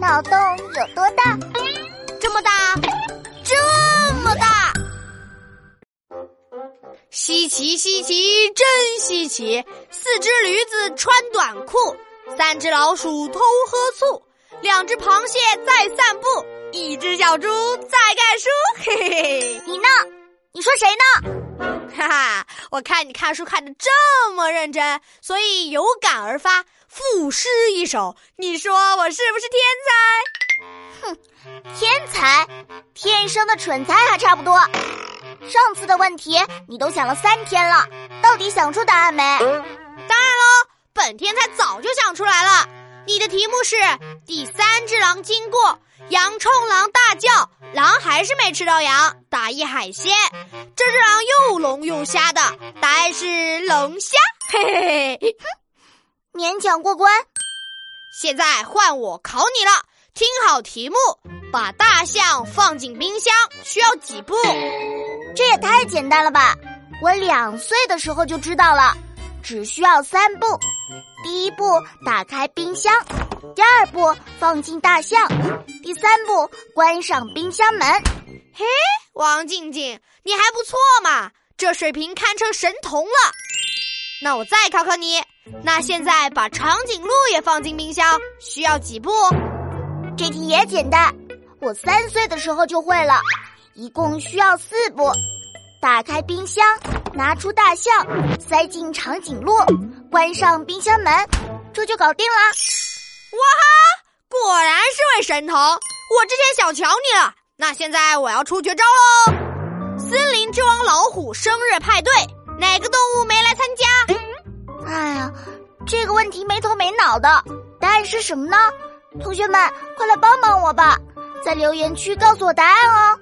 脑洞有多大？这么大，这么大！稀奇稀奇，真稀奇！四只驴子穿短裤，三只老鼠偷喝醋，两只螃蟹在散步，一只小猪在看书。嘿嘿嘿，你呢？你说谁呢？哈哈，我看你看书看的这么认真，所以有感而发，赋诗一首。你说我是不是天才？哼，天才，天生的蠢材还差不多。上次的问题你都想了三天了，到底想出答案没？当然喽，本天才早就想出来了。你的题目是：第三只狼经过，羊冲狼大叫，狼还是没吃到羊，打一海鲜。这只狼又聋又瞎的，答案是龙虾。嘿嘿嘿，哼，勉强过关。现在换我考你了，听好题目：把大象放进冰箱需要几步？这也太简单了吧！我两岁的时候就知道了，只需要三步。第一步，打开冰箱；第二步，放进大象；第三步，关上冰箱门。嘿，王静静，你还不错嘛，这水平堪称神童了。那我再考考你，那现在把长颈鹿也放进冰箱需要几步？这题也简单，我三岁的时候就会了。一共需要四步：打开冰箱，拿出大象，塞进长颈鹿，关上冰箱门，这就搞定了。哇哈！果然是位神童，我之前小瞧你了。那现在我要出绝招喽！森林之王老虎生日派对，哪个动物没来参加？这个问题没头没脑的，答案是什么呢？同学们，快来帮帮我吧，在留言区告诉我答案哦。